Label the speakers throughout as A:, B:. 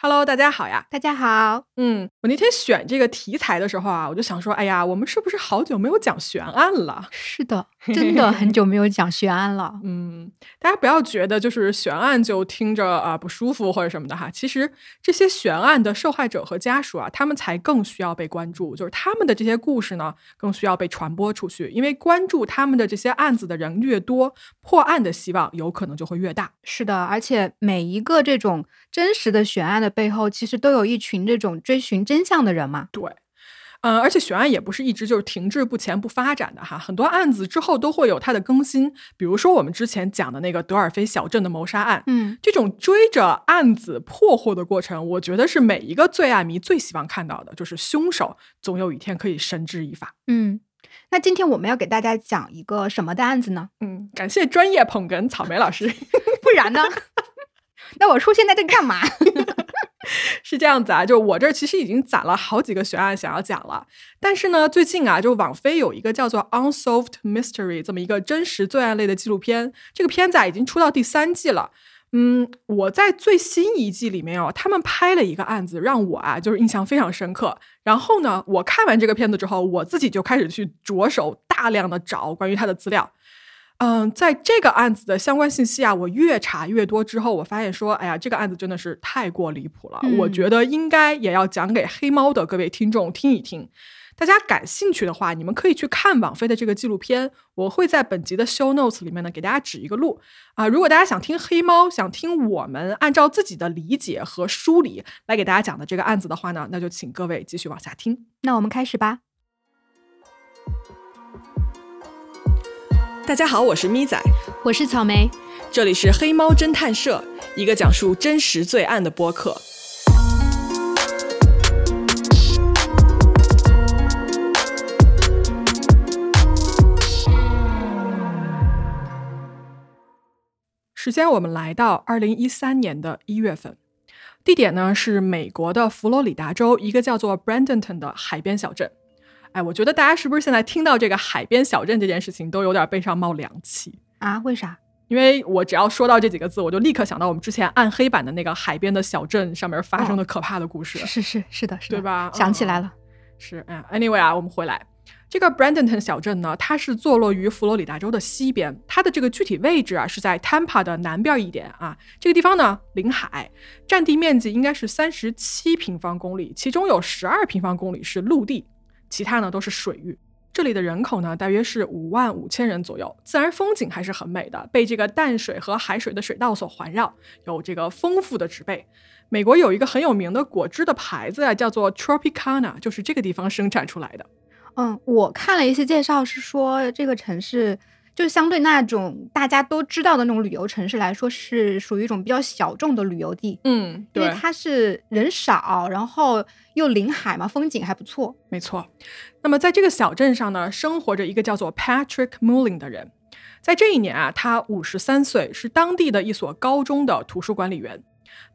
A: Hello，大家好呀！
B: 大家好。
A: 嗯，我那天选这个题材的时候啊，我就想说，哎呀，我们是不是好久没有讲悬案了？
B: 是的，真的很久没有讲悬案了。
A: 嗯，大家不要觉得就是悬案就听着啊不舒服或者什么的哈。其实这些悬案的受害者和家属啊，他们才更需要被关注，就是他们的这些故事呢，更需要被传播出去。因为关注他们的这些案子的人越多，破案的希望有可能就会越大。
B: 是的，而且每一个这种真实的悬案的。背后其实都有一群这种追寻真相的人嘛。
A: 对，嗯，而且悬案也不是一直就是停滞不前不发展的哈，很多案子之后都会有它的更新。比如说我们之前讲的那个德尔菲小镇的谋杀案，
B: 嗯，
A: 这种追着案子破获的过程，我觉得是每一个罪案迷最希望看到的，就是凶手总有一天可以绳之以法。
B: 嗯，那今天我们要给大家讲一个什么的案子呢？
A: 嗯，感谢专业捧哏草莓老师，
B: 不然呢？那我出现在这干嘛？
A: 是这样子啊，就我这儿其实已经攒了好几个悬案想要讲了，但是呢，最近啊，就网飞有一个叫做《Unsolved Mystery》这么一个真实罪案类的纪录片，这个片子啊已经出到第三季了。嗯，我在最新一季里面哦，他们拍了一个案子，让我啊就是印象非常深刻。然后呢，我看完这个片子之后，我自己就开始去着手大量的找关于他的资料。嗯，在这个案子的相关信息啊，我越查越多之后，我发现说，哎呀，这个案子真的是太过离谱了。我觉得应该也要讲给黑猫的各位听众听一听。大家感兴趣的话，你们可以去看网飞的这个纪录片。我会在本集的 show notes 里面呢，给大家指一个路啊。如果大家想听黑猫，想听我们按照自己的理解和梳理来给大家讲的这个案子的话呢，那就请各位继续往下听。
B: 那我们开始吧。
A: 大家好，我是咪仔，
B: 我是草莓，
A: 这里是黑猫侦探社，一个讲述真实罪案的播客。时间我们来到二零一三年的一月份，地点呢是美国的佛罗里达州一个叫做 Bradenton 的海边小镇。哎，我觉得大家是不是现在听到这个海边小镇这件事情，都有点背上冒凉气
B: 啊？为啥？
A: 因为我只要说到这几个字，我就立刻想到我们之前暗黑版的那个海边的小镇上面发生的可怕的故事。
B: 是是是的，是的，
A: 对吧？
B: 想起来了。
A: 是，嗯，anyway 啊，我们回来，这个 Bradenton 小镇呢，它是坐落于佛罗里达州的西边，它的这个具体位置啊是在 Tampa 的南边一点啊。这个地方呢临海，占地面积应该是三十七平方公里，其中有十二平方公里是陆地。其他呢都是水域，这里的人口呢大约是五万五千人左右，自然风景还是很美的，被这个淡水和海水的水道所环绕，有这个丰富的植被。美国有一个很有名的果汁的牌子啊，叫做 Tropicana，就是这个地方生产出来的。
B: 嗯，我看了一些介绍，是说这个城市。就相对那种大家都知道的那种旅游城市来说，是属于一种比较小众的旅游地。
A: 嗯，
B: 因为它是人少，然后又临海嘛，风景还不错。
A: 没错。那么在这个小镇上呢，生活着一个叫做 Patrick Mullin 的人。在这一年啊，他五十三岁，是当地的一所高中的图书管理员。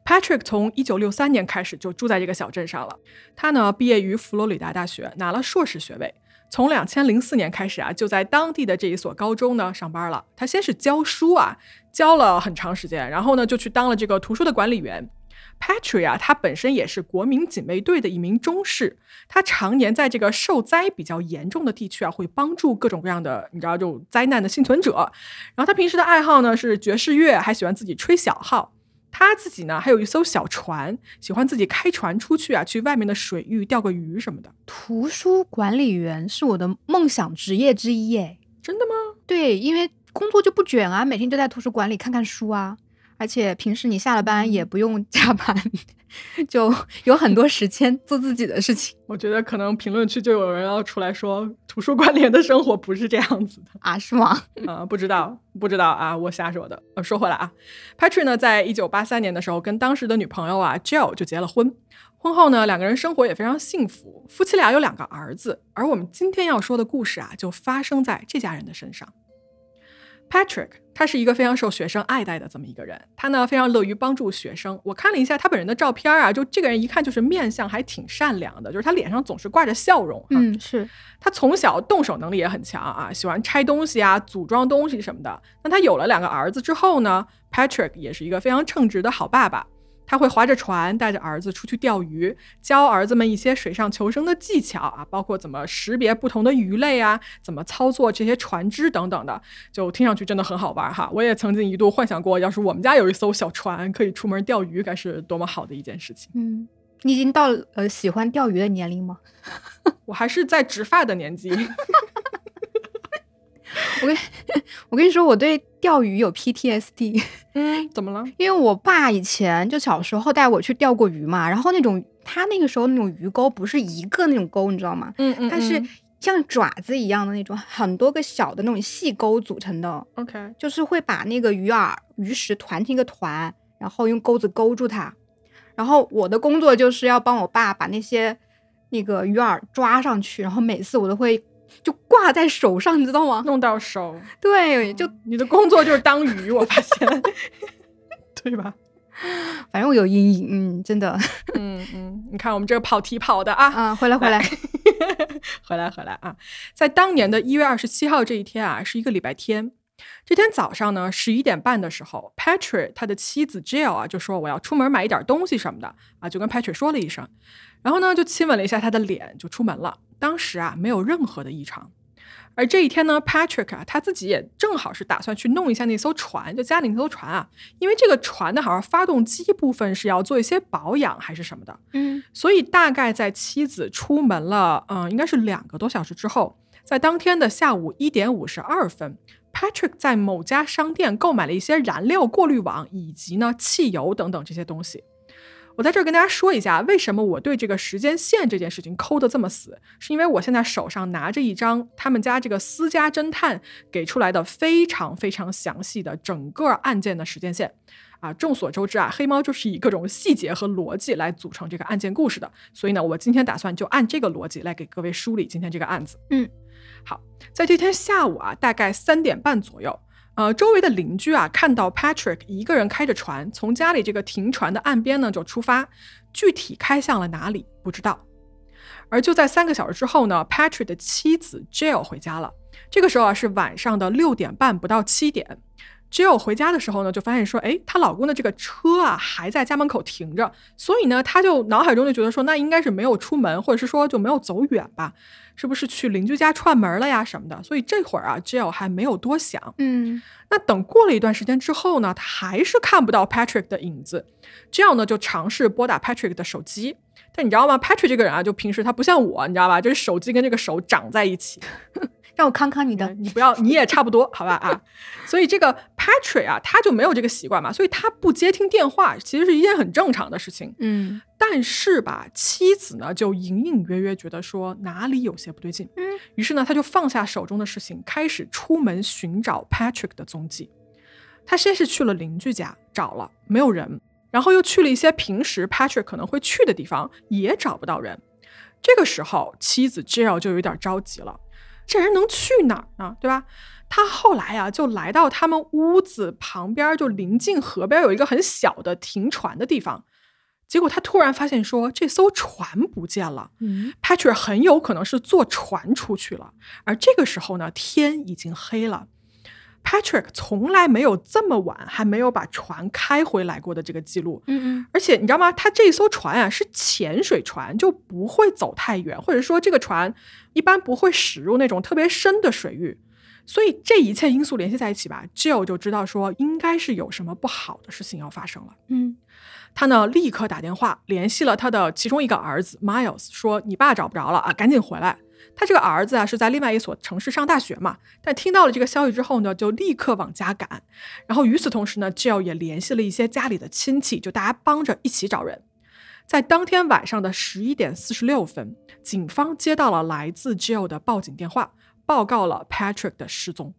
A: Patrick 从一九六三年开始就住在这个小镇上了。他呢，毕业于佛罗里达大学，拿了硕士学位。从两千零四年开始啊，就在当地的这一所高中呢上班了。他先是教书啊，教了很长时间，然后呢就去当了这个图书的管理员。Patrick 啊，他本身也是国民警卫队的一名中士，他常年在这个受灾比较严重的地区啊，会帮助各种各样的你知道这种灾难的幸存者。然后他平时的爱好呢是爵士乐，还喜欢自己吹小号。他自己呢，还有一艘小船，喜欢自己开船出去啊，去外面的水域钓个鱼什么的。
B: 图书管理员是我的梦想职业之一，哎，
A: 真的吗？
B: 对，因为工作就不卷啊，每天就在图书馆里看看书啊。而且平时你下了班也不用 加班，就有很多时间做自己的事情。
A: 我觉得可能评论区就有人要出来说，图书馆里的生活不是这样子的
B: 啊？是吗？
A: 啊，不知道，不知道啊，我瞎说的。呃，说回来啊，Patrick 呢，在一九八三年的时候跟当时的女朋友啊 Jill 就结了婚，婚后呢，两个人生活也非常幸福，夫妻俩有两个儿子。而我们今天要说的故事啊，就发生在这家人的身上。Patrick，他是一个非常受学生爱戴的这么一个人。他呢非常乐于帮助学生。我看了一下他本人的照片啊，就这个人一看就是面相还挺善良的，就是他脸上总是挂着笑容。
B: 嗯，是
A: 他从小动手能力也很强啊，喜欢拆东西啊、组装东西什么的。那他有了两个儿子之后呢，Patrick 也是一个非常称职的好爸爸。他会划着船，带着儿子出去钓鱼，教儿子们一些水上求生的技巧啊，包括怎么识别不同的鱼类啊，怎么操作这些船只等等的，就听上去真的很好玩哈。我也曾经一度幻想过，要是我们家有一艘小船，可以出门钓鱼，该是多么好的一件事情。
B: 嗯，你已经到了呃喜欢钓鱼的年龄吗？
A: 我还是在植发的年纪。
B: 我跟 我跟你说，我对钓鱼有 PTSD。
A: 嗯，怎么了？
B: 因为我爸以前就小时候带我去钓过鱼嘛，然后那种他那个时候那种鱼钩不是一个那种钩，你知道吗？
A: 嗯嗯，
B: 它是像爪子一样的那种，很多个小的那种细钩组成的。
A: OK，
B: 就是会把那个鱼饵、鱼食团成一个团，然后用钩子勾住它。然后我的工作就是要帮我爸把那些那个鱼饵抓上去，然后每次我都会就挂在手上，你知道吗？
A: 弄到手，
B: 对，就
A: 你的工作就是当鱼，我发现，对吧？
B: 反正我有阴影，嗯，真的。
A: 嗯嗯，你看我们这个跑题跑的啊，
B: 啊，回来回来，
A: 回来回来啊！在当年的一月二十七号这一天啊，是一个礼拜天。这天早上呢，十一点半的时候，Patrick 他的妻子 Jill 啊就说我要出门买一点东西什么的啊，就跟 Patrick 说了一声，然后呢就亲吻了一下他的脸，就出门了。当时啊没有任何的异常。而这一天呢，Patrick 啊他自己也正好是打算去弄一下那艘船，就家里那艘船啊，因为这个船的好像发动机部分是要做一些保养还是什么的，
B: 嗯
A: 所以大概在妻子出门了，嗯、应该是两个多小时之后，在当天的下午一点五十二分，Patrick 在某家商店购买了一些燃料过滤网以及呢汽油等等这些东西。我在这儿跟大家说一下，为什么我对这个时间线这件事情抠得这么死，是因为我现在手上拿着一张他们家这个私家侦探给出来的非常非常详细的整个案件的时间线。啊，众所周知啊，黑猫就是以各种细节和逻辑来组成这个案件故事的，所以呢，我今天打算就按这个逻辑来给各位梳理今天这个案子。
B: 嗯，
A: 好，在这天下午啊，大概三点半左右，呃，周围的邻居啊看到 Patrick 一个人开着船从家里这个停船的岸边呢就出发，具体开向了哪里不知道。而就在三个小时之后呢，Patrick 的妻子 Jill 回家了。这个时候啊是晚上的六点半不到七点。Jill 回家的时候呢，就发现说，哎，她老公的这个车啊还在家门口停着，所以呢，她就脑海中就觉得说，那应该是没有出门，或者是说就没有走远吧，是不是去邻居家串门了呀什么的？所以这会儿啊，Jill 还没有多想。
B: 嗯
A: 那等过了一段时间之后呢，她还是看不到 Patrick 的影子，，Jill 呢就尝试拨打 Patrick 的手机。但你知道吗？Patrick 这个人啊，就平时他不像我，你知道吧？就是手机跟这个手长在一起，
B: 让我康康你的，
A: 你不要，你也差不多，好吧啊？所以这个 Patrick 啊，他就没有这个习惯嘛，所以他不接听电话，其实是一件很正常的事情。
B: 嗯
A: 但是吧，妻子呢就隐隐约约觉得说哪里有些不对劲，
B: 嗯，
A: 于是呢，他就放下手中的事情，开始出门寻找 Patrick 的踪迹。他先是去了邻居家找了，没有人，然后又去了一些平时 Patrick 可能会去的地方，也找不到人。这个时候，妻子 Jill 就有点着急了，这人能去哪儿呢？对吧？他后来啊，就来到他们屋子旁边，就临近河边有一个很小的停船的地方。结果他突然发现说，这艘船不见了。
B: 嗯
A: Patrick 很有可能是坐船出去了，而这个时候呢，天已经黑了。Patrick 从来没有这么晚还没有把船开回来过的这个记录，
B: 嗯嗯
A: 而且你知道吗？他这艘船啊是潜水船，就不会走太远，或者说这个船一般不会驶入那种特别深的水域。所以这一切因素联系在一起吧，Jill 就知道说应该是有什么不好的事情要发生了。
B: 嗯
A: 他呢立刻打电话联系了他的其中一个儿子 Miles，说：“你爸找不着了啊，赶紧回来。”他这个儿子啊是在另外一所城市上大学嘛，但听到了这个消息之后呢，就立刻往家赶。然后与此同时呢，Jill 也联系了一些家里的亲戚，就大家帮着一起找人。在当天晚上的十一点四十六分，警方接到了来自 Jill 的报警电话，报告了 Patrick 的失踪。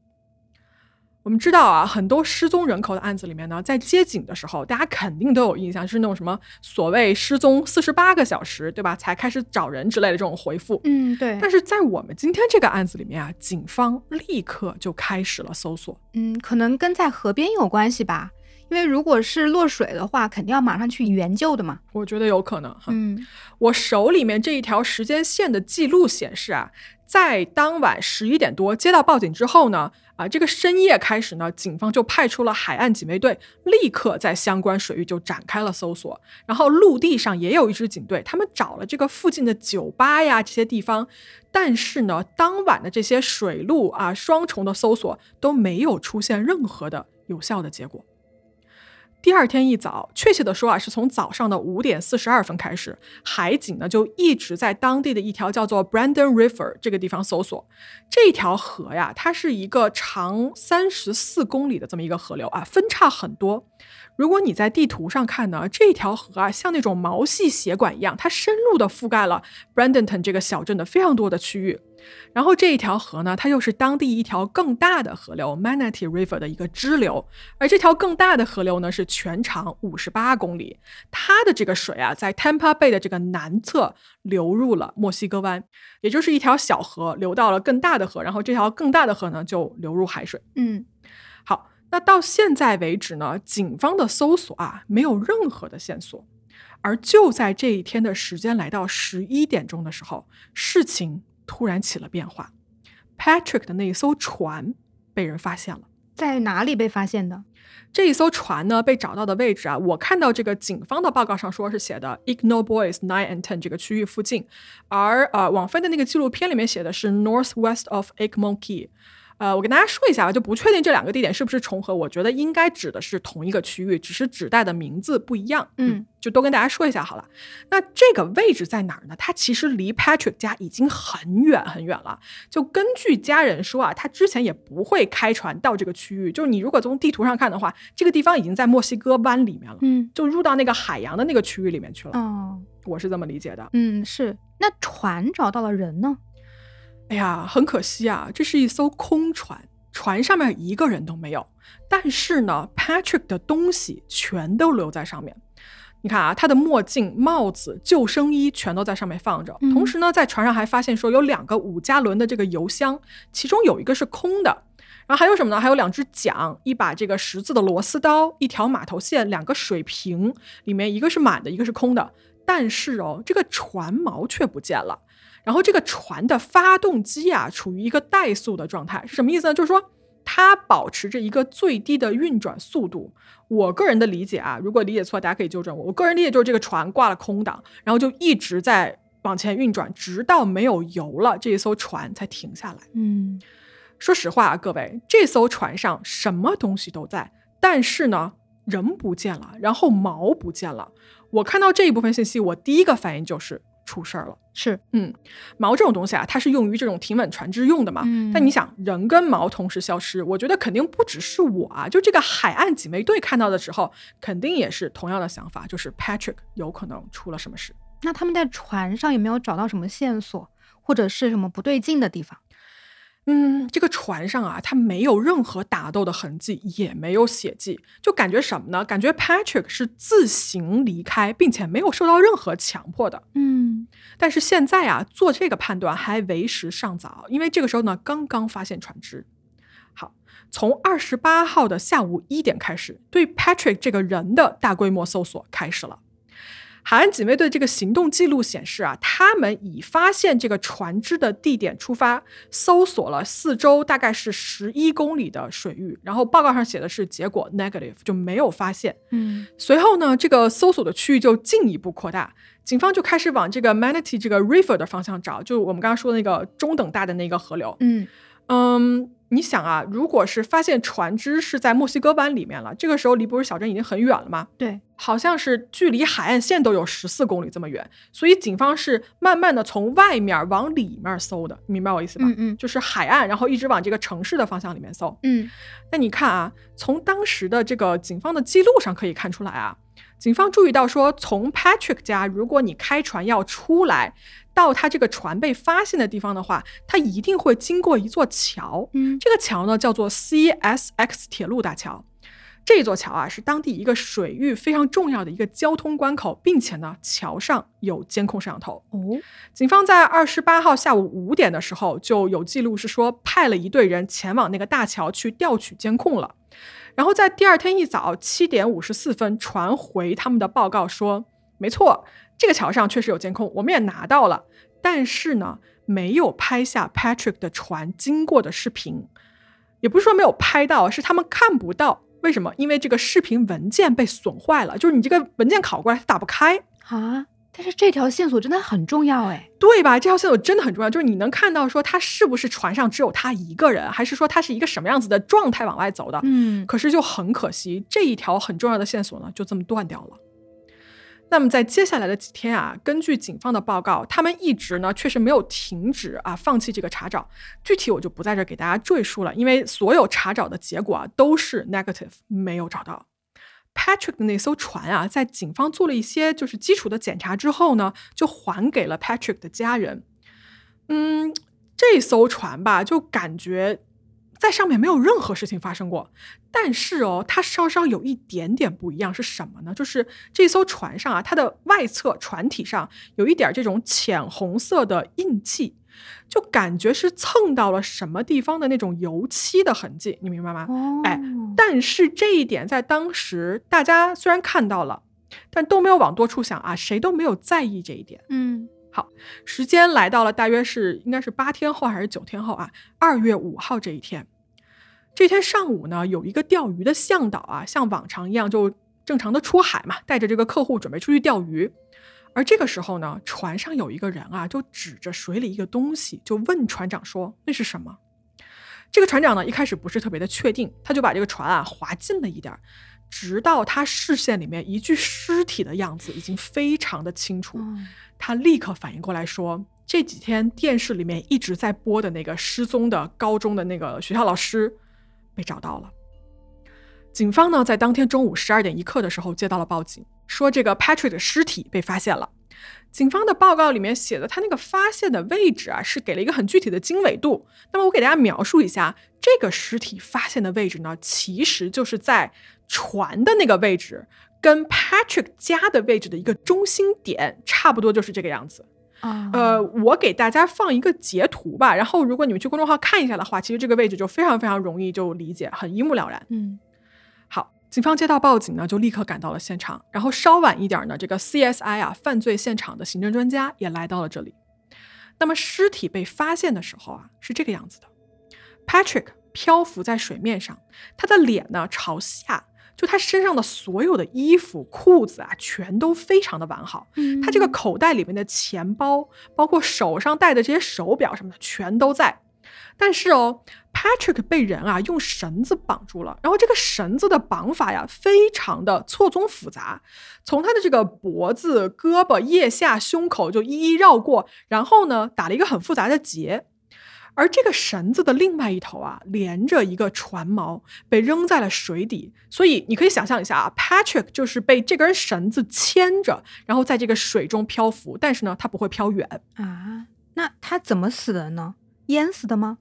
A: 我们知道啊，很多失踪人口的案子里面呢，在接警的时候，大家肯定都有印象，就是那种什么所谓失踪四十八个小时，对吧？才开始找人之类的这种回复。
B: 嗯，对，
A: 但是在我们今天这个案子里面啊，警方立刻就开始了搜索。
B: 嗯，可能跟在河边有关系吧，因为如果是落水的话，肯定要马上去援救的嘛。
A: 我觉得有可能哈。
B: 嗯
A: 我手里面这一条时间线的记录显示啊，在当晚十一点多接到报警之后呢，啊，这个深夜开始呢，警方就派出了海岸警卫队，立刻在相关水域就展开了搜索。然后陆地上也有一支警队，他们找了这个附近的酒吧呀这些地方，但是呢，当晚的这些水陆啊双重的搜索都没有出现任何的有效的结果。第二天一早，确切的说啊，是从早上的五点四十二分开始，海警呢就一直在当地的一条叫做 Brandon River 这个地方搜索。这条河呀，它是一个长三十四公里的这么一个河流啊，分叉很多。如果你在地图上看呢，这条河啊，像那种毛细血管一样，它深入的覆盖了 Bradenton 这个小镇的非常多的区域。然后这一条河呢，它又是当地一条更大的河流 Manatee River 的一个支流，而这条更大的河流呢，是全长五十八公里，它的这个水啊，在 Tampa Bay 的这个南侧流入了墨西哥湾，也就是一条小河流到了更大的河，然后这条更大的河呢就流入海水。
B: 嗯
A: 好，那到现在为止呢，警方的搜索啊没有任何的线索，而就在这一天的时间来到十一点钟的时候，事情突然起了变化，Patrick 的那一艘船被人发现了。
B: 在哪里被发现的？
A: 这一艘船呢被找到的位置啊，我看到这个警方的报告上说是写的 Ignore Boys Nine and Ten 这个区域附近，而呃网飞的那个纪录片里面写的是 Northwest of Egmont Key。呃，我跟大家说一下吧，就不确定这两个地点是不是重合，我觉得应该指的是同一个区域，只是指代的名字不一样。
B: 嗯，
A: 就都跟大家说一下好了。那这个位置在哪儿呢？它其实离 Patrick 家已经很远很远了。就根据家人说啊，他之前也不会开船到这个区域。就是你如果从地图上看的话，这个地方已经在墨西哥湾里面了，
B: 嗯
A: 就入到那个海洋的那个区域里面去了。
B: 哦
A: 我是这么理解的。
B: 嗯是。那船找到了人呢？
A: 哎呀，很可惜啊，这是一艘空船，船上面一个人都没有。但是呢，Patrick 的东西全都留在上面。你看啊，他的墨镜、帽子、救生衣全都在上面放着。
B: 嗯
A: 同时呢，在船上还发现说有两个五加仑的这个油箱，其中有一个是空的。然后还有什么呢？还有两只桨，一把这个十字的螺丝刀，一条码头线，两个水瓶，里面一个是满的，一个是空的。但是哦，这个船锚却不见了。然后这个船的发动机啊，处于一个怠速的状态，是什么意思呢？就是说它保持着一个最低的运转速度。我个人的理解啊，如果理解错，大家可以纠正我。我个人理解就是这个船挂了空档，然后就一直在往前运转，直到没有油了，这一艘船才停下来。
B: 嗯
A: 说实话啊，各位，这艘船上什么东西都在，但是呢，人不见了，然后锚不见了。我看到这一部分信息，我第一个反应就是出事儿了。
B: 是。
A: 嗯，锚这种东西啊，它是用于这种停稳船只用的嘛。
B: 嗯
A: 但你想，人跟锚同时消失，我觉得肯定不只是我啊，就这个海岸警卫队看到的时候，肯定也是同样的想法，就是 Patrick 有可能出了什么事。
B: 那他们在船上有没有找到什么线索，或者是什么不对劲的地方？
A: 嗯，这个船上啊，它没有任何打斗的痕迹，也没有血迹，就感觉什么呢？感觉 Patrick 是自行离开，并且没有受到任何强迫的。
B: 嗯
A: 但是现在啊，做这个判断还为时尚早，因为这个时候呢，刚刚发现船只。好，从二十八号的下午一点开始，对 Patrick 这个人的大规模搜索开始了。海岸警卫队这个行动记录显示啊，他们以发现这个船只的地点出发，搜索了四周大概是十一公里的水域，然后报告上写的是结果 negative，就没有发现。
B: 嗯
A: 随后呢，这个搜索的区域就进一步扩大，警方就开始往这个 Manatee 这个 River 的方向找，就我们刚刚说的那个中等大的那个河流。
B: 嗯
A: 嗯，你想啊，如果是发现船只是在墨西哥湾里面了，这个时候离不是小镇已经很远了嘛？
B: 对，
A: 好像是距离海岸线都有十四公里这么远，所以警方是慢慢的从外面往里面搜的，明白我意思吧？
B: 嗯嗯
A: 就是海岸，然后一直往这个城市的方向里面搜。
B: 嗯
A: 那你看啊，从当时的这个警方的记录上可以看出来啊，警方注意到说，从 Patrick 家，如果你开船要出来，到他这个船被发现的地方的话，他一定会经过一座桥。
B: 嗯
A: 这个桥呢叫做 CSX 铁路大桥。这座桥啊是当地一个水域非常重要的一个交通关口，并且呢桥上有监控摄像头。
B: 哦
A: 警方在二十八号下午五点的时候就有记录是说派了一队人前往那个大桥去调取监控了。然后在第二天一早七点五十四分传回他们的报告说，没错，这个桥上确实有监控，我们也拿到了，但是呢，没有拍下 Patrick 的船经过的视频，也不是说没有拍到，是他们看不到。为什么？因为这个视频文件被损坏了，就是你这个文件拷过来它打不开
B: 啊。但是这条线索真的很重要哎，
A: 对吧？这条线索真的很重要，就是你能看到说他是不是船上只有他一个人，还是说他是一个什么样子的状态往外走的？
B: 嗯，
A: 可是就很可惜，这一条很重要的线索呢，就这么断掉了。那么在接下来的几天啊，根据警方的报告，他们一直呢确实没有停止啊放弃这个查找。具体我就不在这给大家赘述了，因为所有查找的结果啊都是 negative，没有找到。Patrick 的那艘船啊，在警方做了一些就是基础的检查之后呢，就还给了 Patrick 的家人。嗯，这艘船吧，就感觉在上面没有任何事情发生过。但是哦，它稍稍有一点点不一样，是什么呢？就是这艘船上啊，它的外侧船体上有一点这种浅红色的印记。就感觉是蹭到了什么地方的那种油漆的痕迹，你明白吗？哎，但是这一点在当时大家虽然看到了，但都没有往多处想啊，谁都没有在意这一点。
B: 嗯，
A: 好，时间来到了大约是应该是八天后还是九天后啊？二月五号这一天，这天上午呢，有一个钓鱼的向导啊，像往常一样就正常的出海嘛，带着这个客户准备出去钓鱼。而这个时候呢，船上有一个人啊，就指着水里一个东西，就问船长说：“那是什么？”这个船长呢，一开始不是特别的确定，他就把这个船啊划近了一点儿，直到他视线里面一具尸体的样子已经非常的清楚，他立刻反应过来说：“这几天电视里面一直在播的那个失踪的高中的那个学校老师被找到了。”警方呢，在当天中午十二点一刻的时候接到了报警。说这个 Patrick 的尸体被发现了，警方的报告里面写的他那个发现的位置啊，是给了一个很具体的经纬度。那么我给大家描述一下，这个尸体发现的位置呢，其实就是在船的那个位置，跟 Patrick 家的位置的一个中心点，差不多就是这个样子。
B: 啊，
A: 呃，我给大家放一个截图吧，然后如果你们去公众号看一下的话，其实这个位置就非常非常容易就理解，很一目了然。
B: 嗯。
A: 好警方接到报警呢，就立刻赶到了现场。然后稍晚一点呢，这个 CSI 啊，犯罪现场的刑侦专家也来到了这里。那么尸体被发现的时候啊，是这个样子的：Patrick 漂浮在水面上，他的脸呢朝下，就他身上的所有的衣服、裤子啊，全都非常的完好。他这个口袋里面的钱包，包括手上戴的这些手表什么的，全都在。但是哦。Patrick 被人啊用绳子绑住了，然后这个绳子的绑法呀非常的错综复杂，从他的这个脖子、胳膊、腋下、胸口就一一绕过，然后呢打了一个很复杂的结，而这个绳子的另外一头啊连着一个船锚，被扔在了水底，所以你可以想象一下啊，Patrick 就是被这根绳子牵着，然后在这个水中漂浮，但是呢他不会漂远
B: 啊，那他怎么死的呢？淹死的吗？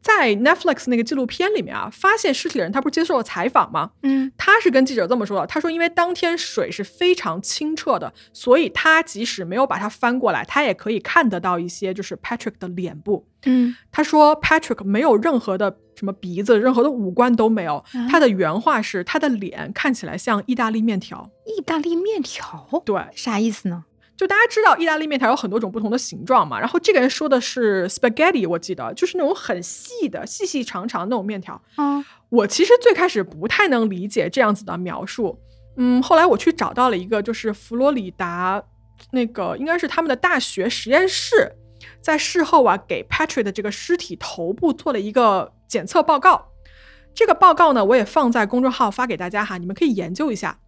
A: 在 Netflix 那个纪录片里面啊，发现尸体的人他不是接受了采访吗？
B: 嗯，
A: 他是跟记者这么说的，他说因为当天水是非常清澈的，所以他即使没有把它翻过来，他也可以看得到一些就是 Patrick 的脸部。
B: 嗯，
A: 他说 Patrick 没有任何的什么鼻子，任何的五官都没有。他的原话是他的脸看起来像意大利面条。
B: 意大利面条？
A: 对，
B: 啥意思呢？
A: 就大家知道意大利面条有很多种不同的形状嘛，然后这个人说的是 spaghetti，我记得就是那种很细的、细细长长那种面条。
B: 嗯，
A: 我其实最开始不太能理解这样子的描述，嗯，后来我去找到了一个，就是佛罗里达那个应该是他们的大学实验室，在事后啊给 Patrick 的这个尸体头部做了一个检测报告，这个报告呢我也放在公众号发给大家哈，你们可以研究一下。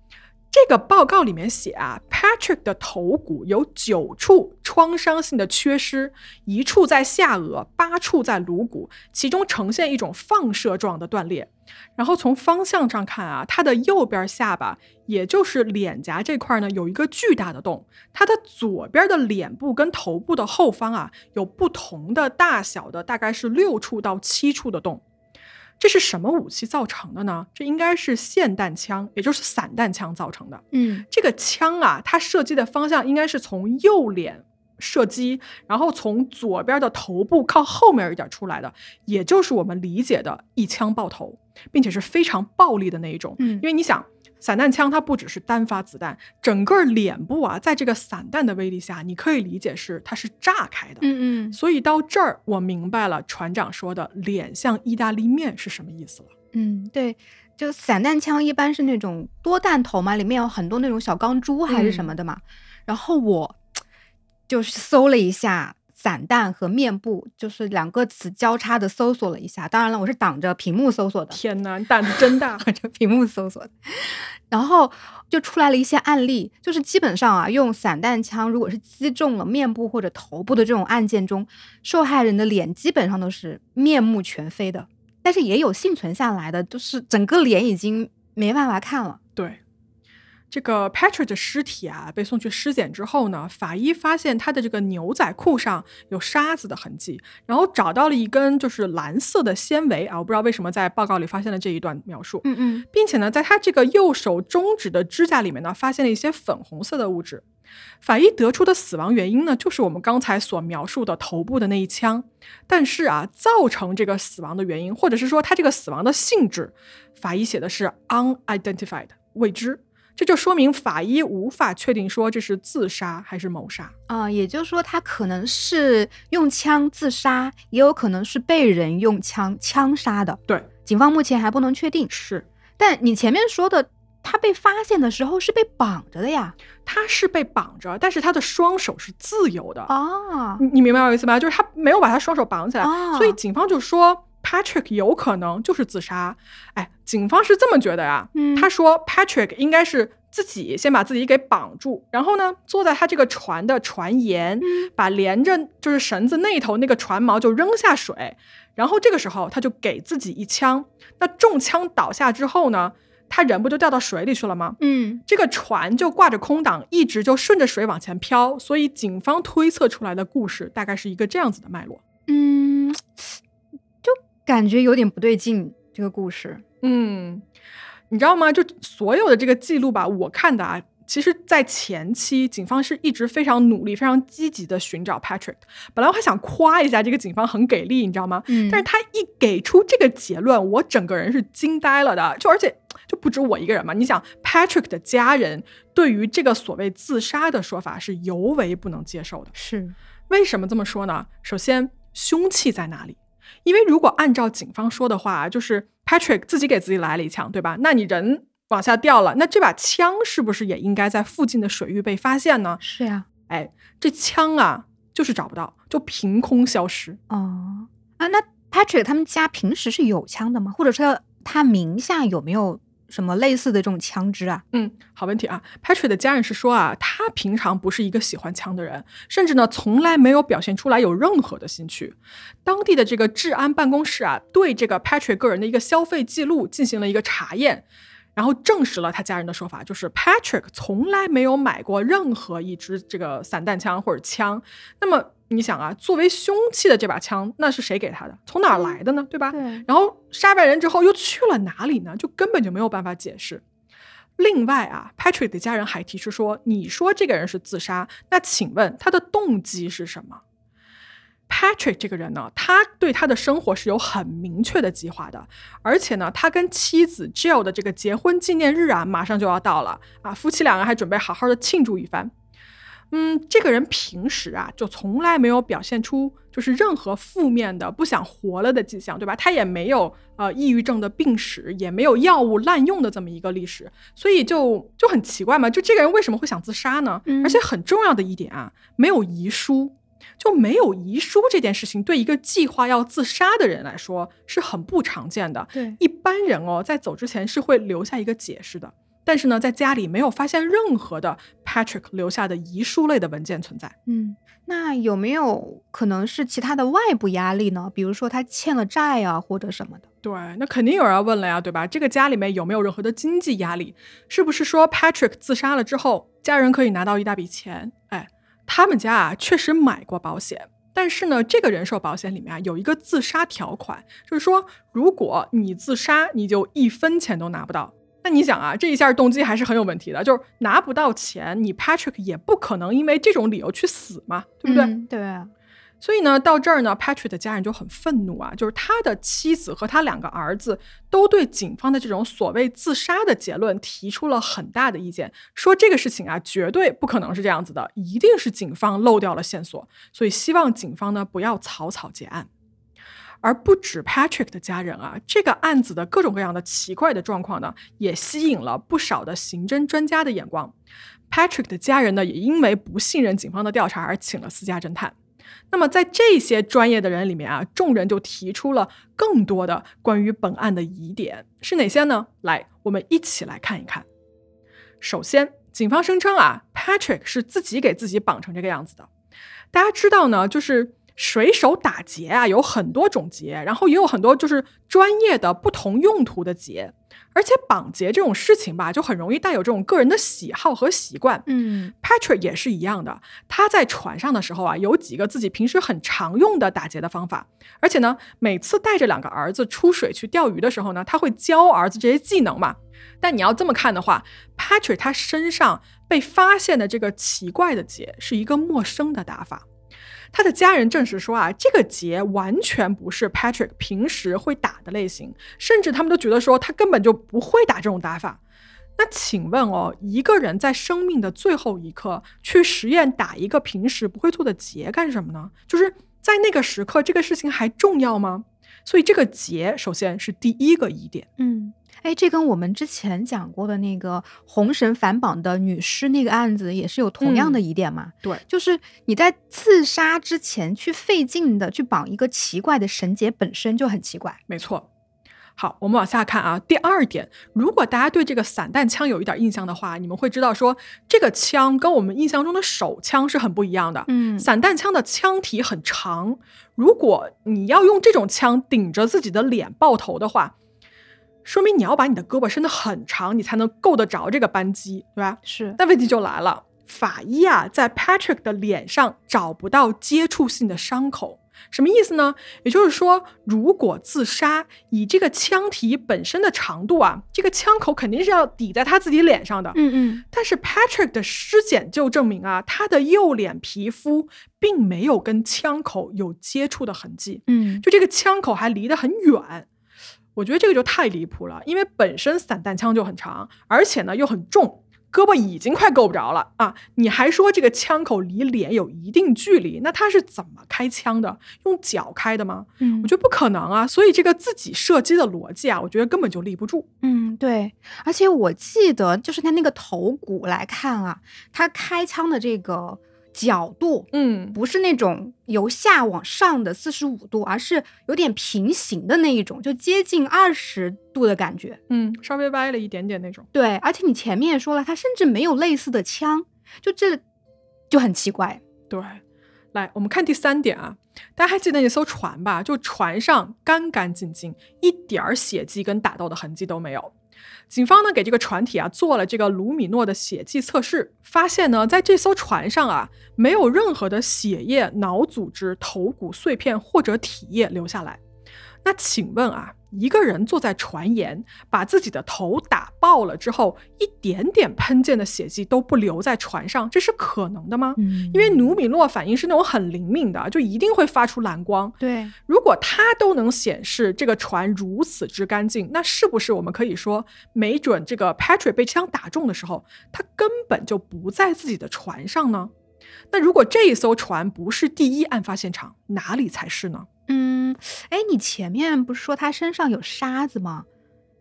A: 这个报告里面写啊，Patrick 的头骨有九处创伤性的缺失，一处在下颚，八处在颅骨，其中呈现一种放射状的断裂。然后从方向上看啊，它的右边下巴，也就是脸颊这块呢，有一个巨大的洞。它的左边的脸部跟头部的后方啊，有不同的大小的，大概是六处到七处的洞。这是什么武器造成的呢？这应该是霰弹枪，也就是散弹枪造成的。
B: 嗯，
A: 这个枪啊，它射击的方向应该是从右脸射击，然后从左边的头部靠后面一点出来的，也就是我们理解的一枪爆头。并且是非常暴力的那一种。
B: 嗯
A: 因为你想，散弹枪它不只是单发子弹，整个脸部啊，在这个散弹的威力下，你可以理解是它是炸开的。
B: 嗯嗯
A: 所以到这儿，我明白了船长说的“脸像意大利面”是什么意思了。
B: 嗯，对，就散弹枪一般是那种多弹头嘛，里面有很多那种小钢珠还是什么的嘛。然后我 就是搜了一下散弹和面部，就是两个词交叉的搜索了一下。当然了，我是挡着屏幕搜索的，
A: 天哪，你胆子真大！
B: 挡着屏幕搜索的。然后就出来了一些案例，就是基本上啊，用散弹枪如果是击中了面部或者头部的这种案件中，受害人的脸基本上都是面目全非的。但是也有幸存下来的，就是整个脸已经没办法看了。
A: 对，这个 Patrick 的尸体啊，被送去尸检之后呢，法医发现他的这个牛仔裤上有沙子的痕迹，然后找到了一根就是蓝色的纤维啊，我不知道为什么在报告里发现了这一段描述，
B: 嗯嗯
A: 并且呢，在他这个右手中指的指甲里面呢，发现了一些粉红色的物质。法医得出的死亡原因呢，就是我们刚才所描述的头部的那一枪。但是啊，造成这个死亡的原因，或者是说他这个死亡的性质，法医写的是 unidentified 未知，这就说明法医无法确定说这是自杀还是谋杀。
B: 啊、也就是说，他可能是用枪自杀，也有可能是被人用枪枪杀的。
A: 对，
B: 警方目前还不能确定。
A: 是，
B: 但你前面说的，他被发现的时候是被绑着的呀。
A: 他是被绑着，但是他的双手是自由的。
B: 啊
A: 你你明白我意思吗？就是他没有把他双手绑起来，
B: 啊
A: 所以警方就说 Patrick 有可能就是自杀。哎，警方是这么觉得呀。
B: 嗯
A: 他说 Patrick 应该是自己先把自己给绑住，然后呢坐在他这个船的船沿，
B: 嗯
A: 把连着就是绳子那头那个船锚就扔下水，然后这个时候他就给自己一枪。那中枪倒下之后呢，他人不就掉到水里去了吗？
B: 嗯
A: 这个船就挂着空档，一直就顺着水往前飘，所以警方推测出来的故事大概是一个这样子的脉络。
B: 嗯，就感觉有点不对劲。这个故事，
A: 嗯，你知道吗？就所有的这个记录吧，我看的啊，其实，在前期警方是一直非常努力、非常积极的寻找 Patrick。本来我还想夸一下这个警方很给力，你知道吗？
B: 嗯
A: 但是他一给出这个结论，我整个人是惊呆了的。就而且就不止我一个人嘛，你想 Patrick 的家人对于这个所谓自杀的说法是尤为不能接受的。
B: 是
A: 为什么这么说呢？首先，凶器在哪里？因为如果按照警方说的话，就是 Patrick 自己给自己来了一枪，对吧？那你人往下掉了，那这把枪是不是也应该在附近的水域被发现呢？
B: 是呀。
A: 哎，这枪啊，就是找不到，就凭空消失。
B: 哦啊，那 Patrick 他们家平时是有枪的吗？或者说他名下有没有什么类似的这种枪支啊？
A: 嗯，好问题啊。Patrick 的家人是说啊，他平常不是一个喜欢枪的人，甚至呢从来没有表现出来有任何的兴趣。当地的这个治安办公室啊，对这个 Patrick 个人的一个消费记录进行了一个查验，然后证实了他家人的说法，就是 Patrick 从来没有买过任何一支这个散弹枪或者枪。那么你想啊，作为凶器的这把枪，那是谁给他的？从哪儿来的呢？对吧？
B: 对，
A: 然后杀完人之后又去了哪里呢？就根本就没有办法解释。另外啊，Patrick 的家人还提出说：“你说这个人是自杀，那请问他的动机是什么？”Patrick 这个人呢，他对他的生活是有很明确的计划的，而且呢，他跟妻子 Jill 的这个结婚纪念日啊，马上就要到了啊，夫妻两人还准备好好的庆祝一番。嗯，这个人平时啊，就从来没有表现出就是任何负面的不想活了的迹象，对吧？他也没有呃抑郁症的病史，也没有药物滥用的这么一个历史，所以就就很奇怪嘛，就这个人为什么会想自杀呢？
B: 嗯
A: 而且很重要的一点啊，没有遗书。就没有遗书这件事情，对一个计划要自杀的人来说是很不常见的。
B: 对，
A: 一般人哦，在走之前是会留下一个解释的。但是呢，在家里没有发现任何的 Patrick 留下的遗书类的文件存在。
B: 嗯，那有没有可能是其他的外部压力呢？比如说他欠了债啊，或者什么的？
A: 对，那肯定有人要问了呀，对吧？这个家里面有没有任何的经济压力？是不是说 Patrick 自杀了之后，家人可以拿到一大笔钱？哎，他们家啊确实买过保险，但是呢，这个人寿保险里面啊有一个自杀条款，就是说如果你自杀，你就一分钱都拿不到。那你想啊，这一下动机还是很有问题的，就是拿不到钱，你 Patrick 也不可能因为这种理由去死嘛，对不对？
B: 嗯对啊，
A: 所以呢，到这儿呢，Patrick 的家人就很愤怒啊，就是他的妻子和他两个儿子都对警方的这种所谓自杀的结论提出了很大的意见，说这个事情啊，绝对不可能是这样子的，一定是警方漏掉了线索，所以希望警方呢不要草草结案。而不止 Patrick 的家人啊，这个案子的各种各样的奇怪的状况呢，也吸引了不少的刑侦专家的眼光。Patrick 的家人呢，也因为不信任警方的调查而请了私家侦探。那么，在这些专业的人里面啊，众人就提出了更多的关于本案的疑点，是哪些呢？来，我们一起来看一看。首先，警方声称啊，Patrick 是自己给自己绑成这个样子的。大家知道呢，就是水手打结啊，有很多种结，然后也有很多就是专业的不同用途的结。而且绑结这种事情吧，就很容易带有这种个人的喜好和习惯。
B: 嗯
A: ，Patrick 也是一样的。他在船上的时候啊，有几个自己平时很常用的打结的方法。而且呢，每次带着两个儿子出水去钓鱼的时候呢，他会教儿子这些技能嘛。但你要这么看的话，Patrick 他身上被发现的这个奇怪的结是一个陌生的打法。他的家人证实说啊，这个结完全不是 Patrick 平时会打的类型，甚至他们都觉得说他根本就不会打这种打法。那请问哦，一个人在生命的最后一刻去实验打一个平时不会做的结干什么呢？就是在那个时刻，这个事情还重要吗？所以这个结首先是第一个疑点。
B: 嗯。哎，这跟我们之前讲过的那个红绳反绑的女尸那个案子也是有同样的疑点嘛？
A: 对，
B: 就是你在自杀之前去费劲的去绑一个奇怪的绳结，本身就很奇怪。
A: 没错。好，我们往下看啊。第二点，如果大家对这个散弹枪有一点印象的话，你们会知道说，这个枪跟我们印象中的手枪是很不一样的。
B: 嗯，
A: 散弹枪的枪体很长，如果你要用这种枪顶着自己的脸爆头的话。说明你要把你的胳膊伸得很长，你才能够得着这个扳机，对吧？
B: 是。
A: 那问题就来了，法医啊，在 Patrick 的脸上找不到接触性的伤口，什么意思呢？也就是说，如果自杀，以这个枪体本身的长度啊，这个枪口肯定是要抵在他自己脸上的。
B: 嗯嗯。
A: 但是 Patrick 的尸检就证明啊，他的右脸皮肤并没有跟枪口有接触的痕迹。
B: 嗯，
A: 就这个枪口还离得很远。我觉得这个就太离谱了，因为本身散弹枪就很长，而且呢又很重，胳膊已经快够不着了啊！你还说这个枪口离脸有一定距离，那他是怎么开枪的？用脚开的吗？
B: 嗯，
A: 我觉得不可能啊！所以这个自己射击的逻辑啊，我觉得根本就立不住。
B: 嗯，对。而且我记得，就是他那个头骨来看啊，他开枪的这个。角度，
A: 嗯，
B: 不是那种由下往上的四十五度，而是有点平行的那一种，就接近二十度的感觉，
A: 嗯，稍微歪了一点点那种。
B: 对，而且你前面也说了，它甚至没有类似的枪，就这就很奇怪。
A: 对，来，我们看第三点啊，大家还记得那艘船吧？就船上干干净净，一点儿血迹跟打斗的痕迹都没有。警方呢给这个船体啊做了这个卢米诺的血迹测试，发现呢在这艘船上啊没有任何的血液、脑组织、头骨碎片或者体液留下来。那请问啊？一个人坐在船沿，把自己的头打爆了之后，一点点喷溅的血迹都不留在船上，这是可能的吗？
B: 嗯，
A: 因为努米诺反应是那种很灵敏的，就一定会发出蓝光。
B: 对，
A: 如果它都能显示这个船如此之干净，那是不是我们可以说，没准这个 Patrick 被枪打中的时候，他根本就不在自己的船上呢？那如果这一艘船不是第一案发现场，哪里才是呢？
B: 嗯，哎，你前面不是说他身上有沙子吗？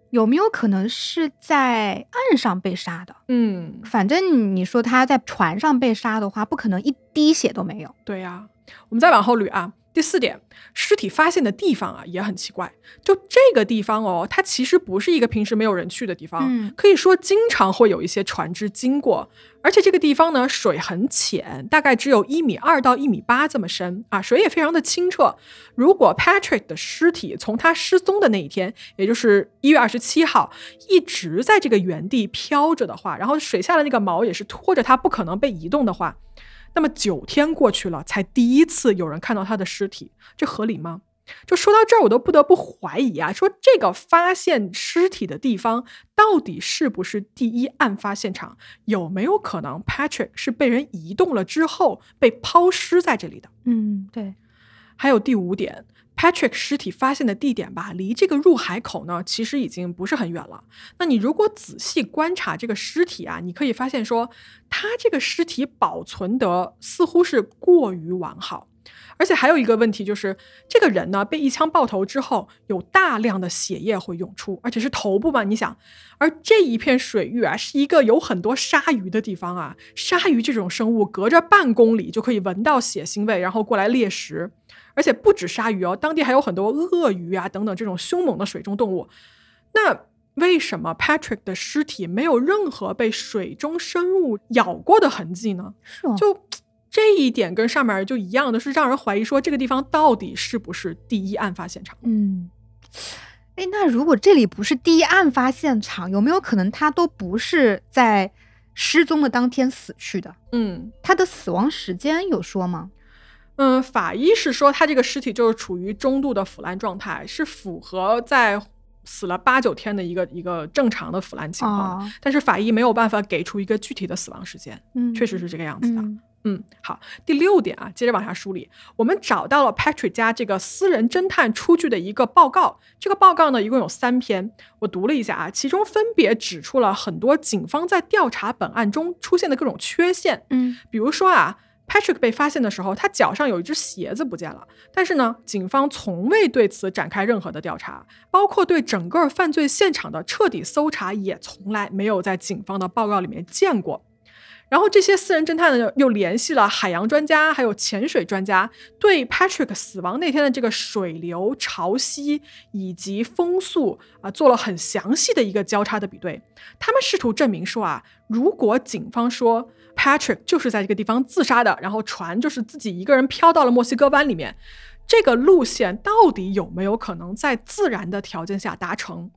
B: 有没有可能是在岸上被杀的？
A: 嗯，
B: 反正你说他在船上被杀的话，不可能一滴血都没有。
A: 对呀，我们再往后捋啊。第四点，尸体发现的地方啊也很奇怪。就这个地方哦，它其实不是一个平时没有人去的地方，
B: 嗯，
A: 可以说经常会有一些船只经过。而且这个地方呢，水很浅，大概只有一米二到一米八这么深啊，水也非常的清澈。如果 Patrick 的尸体从他失踪的那一天，也就是一月二十七号，一直在这个原地飘着的话，然后水下的那个锚也是拖着他，不可能被移动的话。那么九天过去了，才第一次有人看到他的尸体，这合理吗？就说到这儿，我都不得不怀疑啊，说这个发现尸体的地方到底是不是第一案发现场？有没有可能 Patrick 是被人移动了之后被抛尸在这里的？
B: 嗯，对。
A: 还有第五点，Patrick 尸体发现的地点吧，离这个入海口呢，其实已经不是很远了。那你如果仔细观察这个尸体啊，你可以发现说，他这个尸体保存得似乎是过于完好。而且还有一个问题就是，这个人呢被一枪爆头之后，有大量的血液会涌出，而且是头部嘛。你想，而这一片水域啊，是一个有很多鲨鱼的地方啊。鲨鱼这种生物，隔着半公里就可以闻到血腥味，然后过来猎食。而且不止鲨鱼哦，当地还有很多鳄鱼啊等等这种凶猛的水中动物。那为什么 Patrick 的尸体没有任何被水中生物咬过的痕迹呢？就。这一点跟上面就一样的是，让人怀疑说这个地方到底是不是第一案发现场？
B: 嗯，哎，那如果这里不是第一案发现场，有没有可能他都不是在失踪的当天死去的？
A: 嗯，
B: 他的死亡时间有说吗？
A: 嗯，法医是说他这个尸体就是处于中度的腐烂状态，是符合在死了八九天的一个一个正常的腐烂情况，但是法医没有办法给出一个具体的死亡时间。
B: 嗯，
A: 确实是这个样子的。嗯，好，第六点啊，接着往下梳理，我们找到了 Patrick 家这个私人侦探出具的一个报告。这个报告呢，一共有三篇，我读了一下啊，其中分别指出了很多警方在调查本案中出现的各种缺陷。
B: 嗯，
A: 比如说啊，Patrick 被发现的时候，他脚上有一只鞋子不见了，但是呢，警方从未对此展开任何的调查，包括对整个犯罪现场的彻底搜查，也从来没有在警方的报告里面见过。然后这些私人侦探呢，又联系了海洋专家，还有潜水专家，对 Patrick 死亡那天的这个水流、潮汐以及风速啊，做了很详细的一个交叉的比对。他们试图证明说啊，如果警方说 Patrick 就是在这个地方自杀的，然后船就是自己一个人飘到了墨西哥湾里面，这个路线到底有没有可能在自然的条件下达成？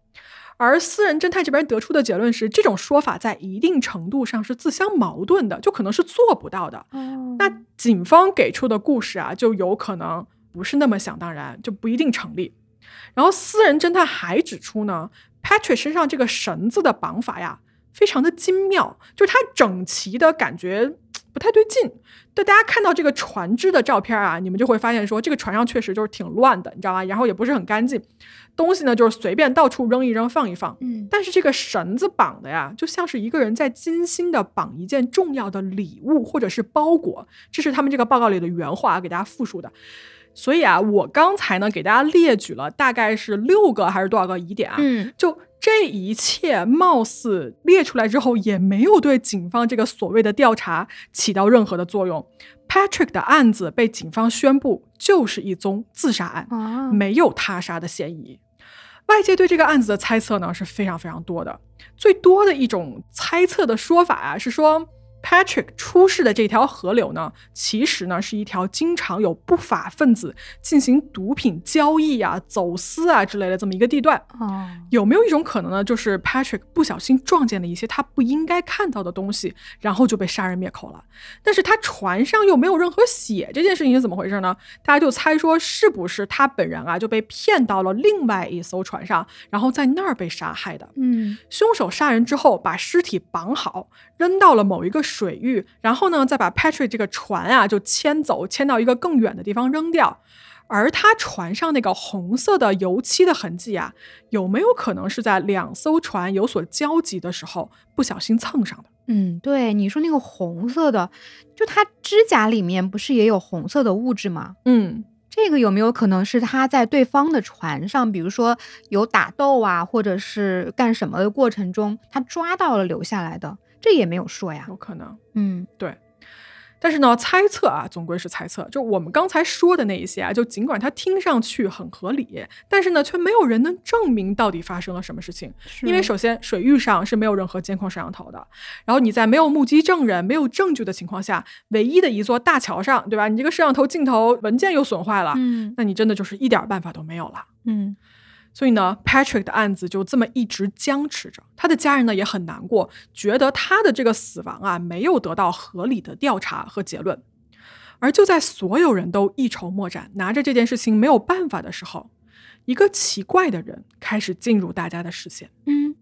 A: 而私人侦探这边得出的结论是，这种说法在一定程度上是自相矛盾的，就可能是做不到的。那警方给出的故事啊，就有可能不是那么想当然，就不一定成立。然后私人侦探还指出呢，Patrick 身上这个绳子的绑法呀，非常的精妙，就是它整齐的感觉不太对劲。对大家看到这个船只的照片啊，你们就会发现说，这个船上确实就是挺乱的，你知道吗？然后也不是很干净，东西呢就是随便到处扔一扔、放一放。
B: 嗯，
A: 但是这个绳子绑的呀，就像是一个人在精心的绑一件重要的礼物或者是包裹，这是他们这个报告里的原话，给大家复述的。所以啊，我刚才呢给大家列举了大概是六个还是多少个疑点啊？
B: 嗯，
A: 就这一切貌似列出来之后，也没有对警方这个所谓的调查起到任何的作用。Patrick 的案子被警方宣布就是一宗自杀案，没有他杀的嫌疑。外界对这个案子的猜测呢是非常非常多的，最多的一种猜测的说法啊是说。Patrick 出事的这条河流呢，其实呢是一条经常有不法分子进行毒品交易啊、走私啊之类的这么一个地段。
B: 哦，
A: 有没有一种可能呢？就是 Patrick 不小心撞见了一些他不应该看到的东西，然后就被杀人灭口了。但是他船上又没有任何血，这件事情是怎么回事呢？大家就猜说，是不是他本人啊就被骗到了另外一艘船上，然后在那儿被杀害的？
B: 嗯，
A: 凶手杀人之后把尸体绑好，扔到了某一个。水域，然后呢，再把 Patrick 这个船啊就迁走，迁到一个更远的地方扔掉。而他船上那个红色的油漆的痕迹啊，有没有可能是在两艘船有所交集的时候不小心蹭上的？
B: 嗯，对，你说那个红色的，就他指甲里面不是也有红色的物质吗？
A: 嗯，
B: 这个有没有可能是他在对方的船上，比如说有打斗啊，或者是干什么的过程中，他抓到了留下来的？这也没有说呀，
A: 有可能，
B: 嗯，
A: 对，但是呢，猜测啊，总归是猜测。就我们刚才说的那一些啊，就尽管它听上去很合理，但是呢，却没有人能证明到底发生了什么事情。因为首先，水域上是没有任何监控摄像头的，然后你在没有目击证人、没有证据的情况下，唯一的一座大桥上，对吧？你这个摄像头镜头文件又损坏了，
B: 嗯，
A: 那你真的就是一点办法都没有了，
B: 嗯。
A: 所以呢，Patrick 的案子就这么一直僵持着，他的家人呢也很难过，觉得他的这个死亡啊没有得到合理的调查和结论。而就在所有人都一筹莫展，拿着这件事情没有办法的时候，一个奇怪的人开始进入大家的视线。
B: 嗯，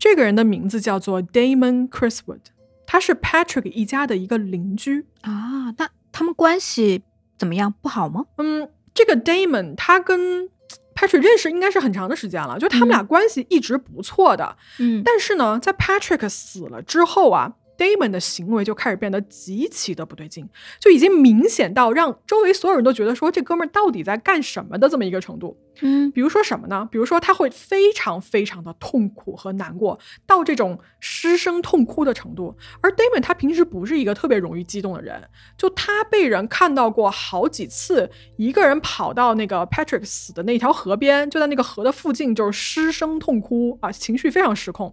A: 这个人的名字叫做 Damon Chriswood，他是 Patrick 一家的一个邻居
B: 啊。那他们关系怎么样？不好吗？
A: 嗯，这个 Damon 他跟 Patrick 认识应该是很长的时间了，就他们俩关系一直不错的。
B: 嗯
A: 但是呢，在 Patrick 死了之后啊，Damon 的行为就开始变得极其的不对劲，就已经明显到让周围所有人都觉得说这哥们儿到底在干什么的这么一个程度。
B: 嗯
A: 比如说什么呢？比如说他会非常非常的痛苦和难过，到这种失声痛哭的程度。而 Damon 他平时不是一个特别容易激动的人，就他被人看到过好几次，一个人跑到那个 Patrick 死的那条河边，就在那个河的附近，就是失声痛哭啊，情绪非常失控。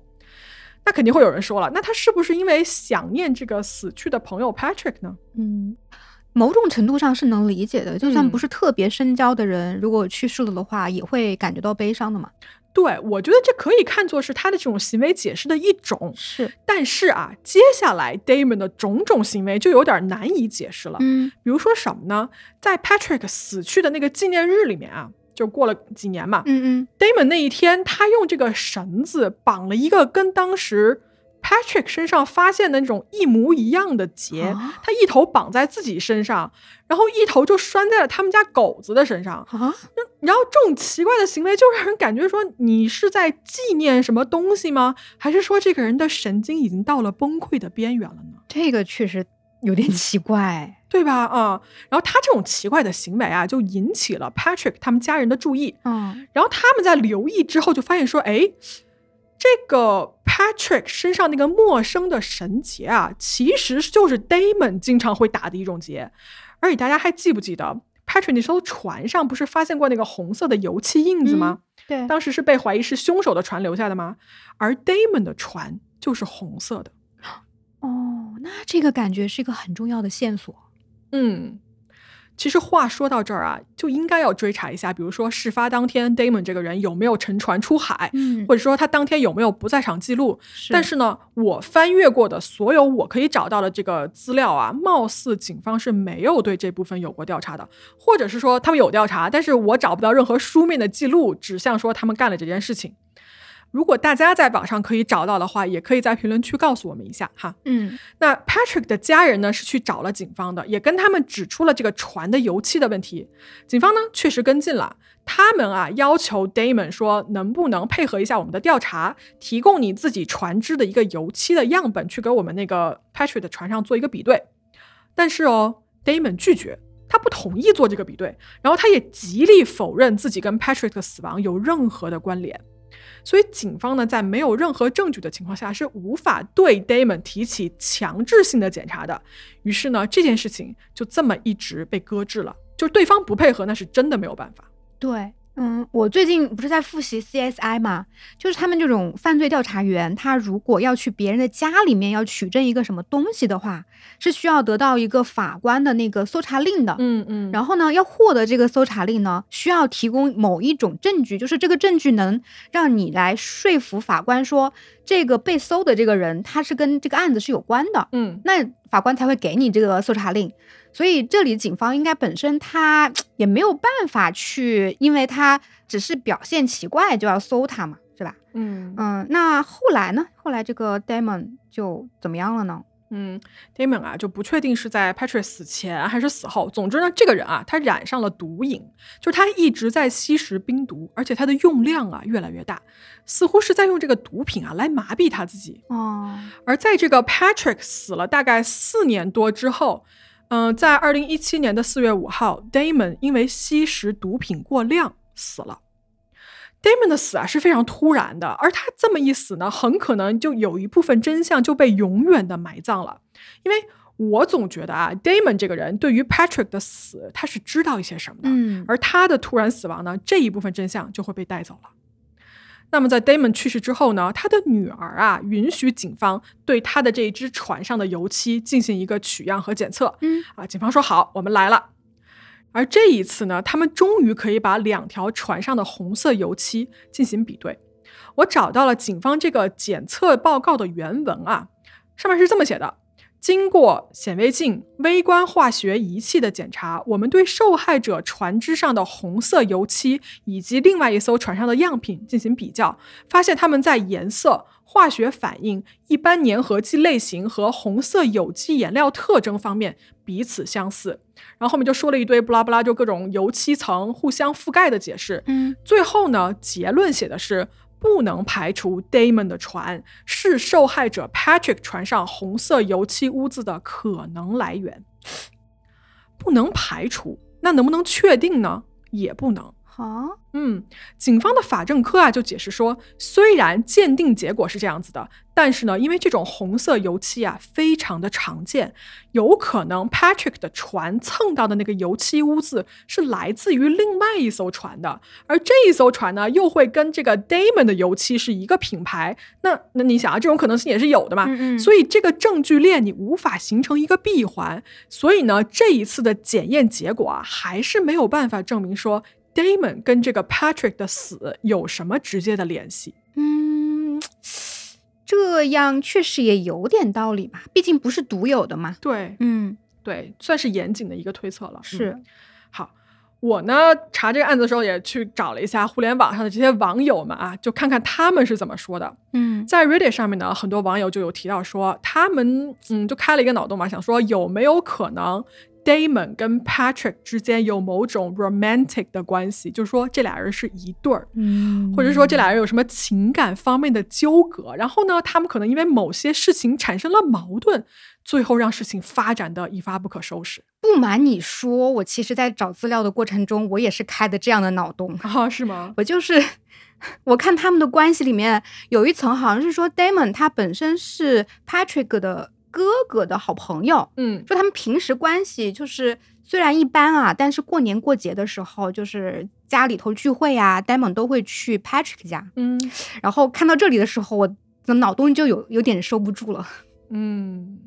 A: 那肯定会有人说了，那他是不是因为想念这个死去的朋友 Patrick 呢？
B: 嗯，某种程度上是能理解的。就算
A: 嗯
B: 不是特别深交的人，如果去世了的话，也会感觉到悲伤的嘛。
A: 对，我觉得这可以看作是他的这种行为解释的一种。
B: 是，
A: 但是啊，接下来 Damon 的种种行为就有点难以解释了。
B: 嗯
A: 比如说什么呢？在 Patrick 死去的那个纪念日里面啊，就过了几年嘛、
B: 嗯嗯
A: d a m o n 那一天他用这个绳子绑了一个跟当时 Patrick 身上发现的那种一模一样的结，
B: 啊
A: 他一头绑在自己身上，然后一头就拴在了他们家狗子的身上。
B: 嗯啊，
A: 然后这种奇怪的行为就让人感觉说你是在纪念什么东西吗？还是说这个人的神经已经到了崩溃的边缘了呢？
B: 这个确实有点奇怪。
A: 对吧？啊、然后他这种奇怪的行为啊，就引起了 Patrick 他们家人的注意。
B: 嗯
A: 然后他们在留意之后，就发现说，哎，这个 Patrick 身上那个陌生的绳结啊，其实就是 Damon 经常会打的一种结。而且大家还记不记得 Patrick 那艘船上不是发现过那个红色的油漆印子吗？
B: 对，
A: 当时是被怀疑是凶手的船留下的吗？而 Damon 的船就是红色的。
B: 哦，那这个感觉是一个很重要的线索。
A: 嗯，其实话说到这儿啊，就应该要追查一下，比如说事发当天 Damon 这个人有没有乘船出海，
B: 嗯
A: 或者说他当天有没有不在场记录。
B: 是
A: 但是呢，我翻阅过的所有我可以找到的这个资料啊，貌似警方是没有对这部分有过调查的，或者是说他们有调查，但是我找不到任何书面的记录指向说他们干了这件事情。如果大家在网上可以找到的话，也可以在评论区告诉我们一下哈。
B: 嗯
A: 那 Patrick 的家人呢是去找了警方的，也跟他们指出了这个船的油漆的问题。警方呢确实跟进了，他们啊要求 Damon 说能不能配合一下我们的调查，提供你自己船只的一个油漆的样本，去给我们那个 Patrick 的船上做一个比对。但是哦，Damon 拒绝。他不同意做这个比对，然后他也极力否认自己跟 Patrick 的死亡有任何的关联。所以警方呢，在没有任何证据的情况下，是无法对 Damon 提起强制性的检查的。于是呢，这件事情就这么一直被搁置了。就是对方不配合，那是真的没有办法。
B: 对，嗯，我最近不是在复习 CSI 嘛，就是他们这种犯罪调查员，他如果要去别人的家里面要取证一个什么东西的话，是需要得到一个法官的那个搜查令的。
A: 嗯嗯
B: 然后呢，要获得这个搜查令呢，需要提供某一种证据，就是这个证据能让你来说服法官说，这个被搜的这个人他是跟这个案子是有关的，
A: 嗯
B: 那法官才会给你这个搜查令。所以这里警方应该本身他也没有办法去，因为他只是表现奇怪就要搜他嘛，是吧？
A: 嗯
B: 嗯，那后来呢？后来这个 Damon 就怎么样了呢？
A: 嗯，Damon 啊，就不确定是在 Patrick 死前还是死后。总之呢，这个人啊，他染上了毒瘾，就是他一直在吸食冰毒，而且他的用量啊越来越大，似乎是在用这个毒品啊来麻痹他自己。
B: 哦，
A: 而在这个 Patrick 死了大概四年多之后，嗯、在二零一七年的四月五号，Damon 因为吸食毒品过量死了。Damon 的死啊是非常突然的，而他这么一死呢，很可能就有一部分真相就被永远的埋葬了。因为我总觉得啊，Damon 这个人对于 Patrick 的死，他是知道一些什么的，
B: 嗯
A: 而他的突然死亡呢，这一部分真相就会被带走了。那么在 Damon 去世之后呢，他的女儿啊允许警方对他的这一只船上的油漆进行一个取样和检测。
B: 嗯
A: 啊，警方说好，我们来了。而这一次呢，他们终于可以把两条船上的红色油漆进行比对。我找到了警方这个检测报告的原文啊，上面是这么写的：经过显微镜、微观化学仪器的检查，我们对受害者船只上的红色油漆以及另外一艘船上的样品进行比较，发现它们在颜色、化学反应、一般粘合剂类型和红色有机颜料特征方面彼此相似。然后后面就说了一堆不拉不拉，就各种油漆层互相覆盖的解释。
B: 嗯
A: 最后呢，结论写的是不能排除 Damon 的船是受害者 Patrick 船上红色油漆污渍的可能来源。不能排除，那能不能确定呢？也不能。
B: 好，
A: 嗯，警方的法证科啊就解释说，虽然鉴定结果是这样子的，但是呢，因为这种红色油漆啊非常的常见，有可能 Patrick 的船蹭到的那个油漆污渍是来自于另外一艘船的，而这一艘船呢又会跟这个 Damon 的油漆是一个品牌，那那你想啊，这种可能性也是有的嘛。
B: 嗯嗯，
A: 所以这个证据链你无法形成一个闭环，所以呢，这一次的检验结果啊，还是没有办法证明说 Damon 跟这个 Patrick 的死有什么直接的联系。
B: 嗯，这样确实也有点道理吧，毕竟不是独有的嘛。
A: 对
B: 嗯，
A: 对，算是严谨的一个推测了。
B: 是
A: 嗯好，我呢查这个案子的时候也去找了一下互联网上的这些网友们啊，就看看他们是怎么说的。
B: 嗯
A: 在 Reddit 上面呢，很多网友就有提到说，他们嗯就开了一个脑洞嘛，想说有没有可能 Damon 跟 Patrick 之间有某种 romantic 的关系，就是说这俩人是一对儿。
B: 嗯
A: 或者说这俩人有什么情感方面的纠葛，然后呢，他们可能因为某些事情产生了矛盾，最后让事情发展的一发不可收拾
B: 不瞒你说，我其实在找资料的过程中，我也是开的这样的脑洞。
A: 啊？是吗？
B: 我就是 我看他们的关系里面有一层，好像是说 Damon 他本身是 Patrick 的哥哥的好朋友，
A: 嗯
B: 说他们平时关系就是虽然一般啊，但是过年过节的时候，就是家里头聚会啊，Damon 都会去 Patrick 家。
A: 嗯
B: 然后看到这里的时候，我的脑洞就有有点收不住了。
A: 嗯，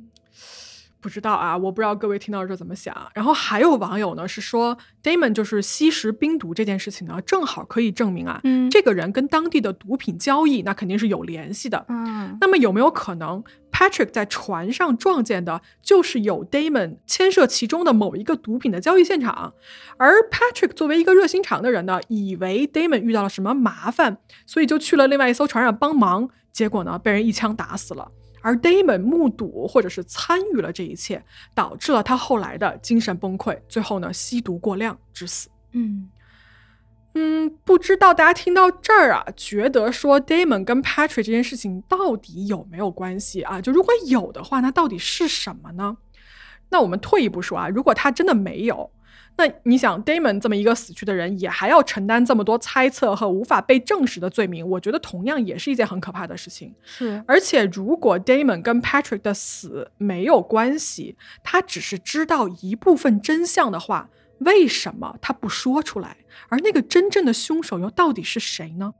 A: 不知道啊，我不知道各位听到这怎么想。然后还有网友呢是说，Damon 就是吸食冰毒这件事情呢，正好可以证明啊，
B: 嗯
A: 这个人跟当地的毒品交易那肯定是有联系的。
B: 嗯
A: 那么有没有可能 Patrick 在船上撞见的就是有 Damon 牵涉其中的某一个毒品的交易现场？而 Patrick 作为一个热心肠的人呢，以为 Damon 遇到了什么麻烦，所以就去了另外一艘船上帮忙，结果呢被人一枪打死了。而 Damon 目睹或者是参与了这一切，导致了他后来的精神崩溃，最后呢吸毒过量致死。
B: 嗯
A: 嗯，不知道大家听到这儿啊，觉得说 Damon 跟 Patrick 这件事情到底有没有关系啊？就如果有的话，那到底是什么呢？那我们退一步说啊，如果他真的没有，那你想 Damon 这么一个死去的人，也还要承担这么多猜测和无法被证实的罪名，我觉得同样也是一件很可怕的事情。
B: 是
A: 而且，如果 Damon 跟 Patrick 的死没有关系，他只是知道一部分真相的话，为什么他不说出来？而那个真正的凶手又到底是谁呢？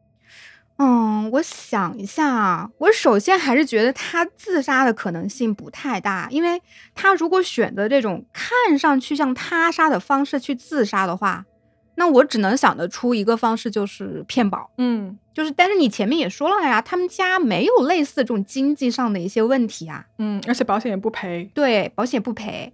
B: 嗯，我想一下啊，我首先还是觉得他自杀的可能性不太大，因为他如果选择这种看上去像他杀的方式去自杀的话，那我只能想得出一个方式，就是骗保。
A: 嗯
B: 就是，但是你前面也说了呀，他们家没有类似这种经济上的一些问题啊，
A: 嗯，而且保险也不赔。
B: 对，保险不赔。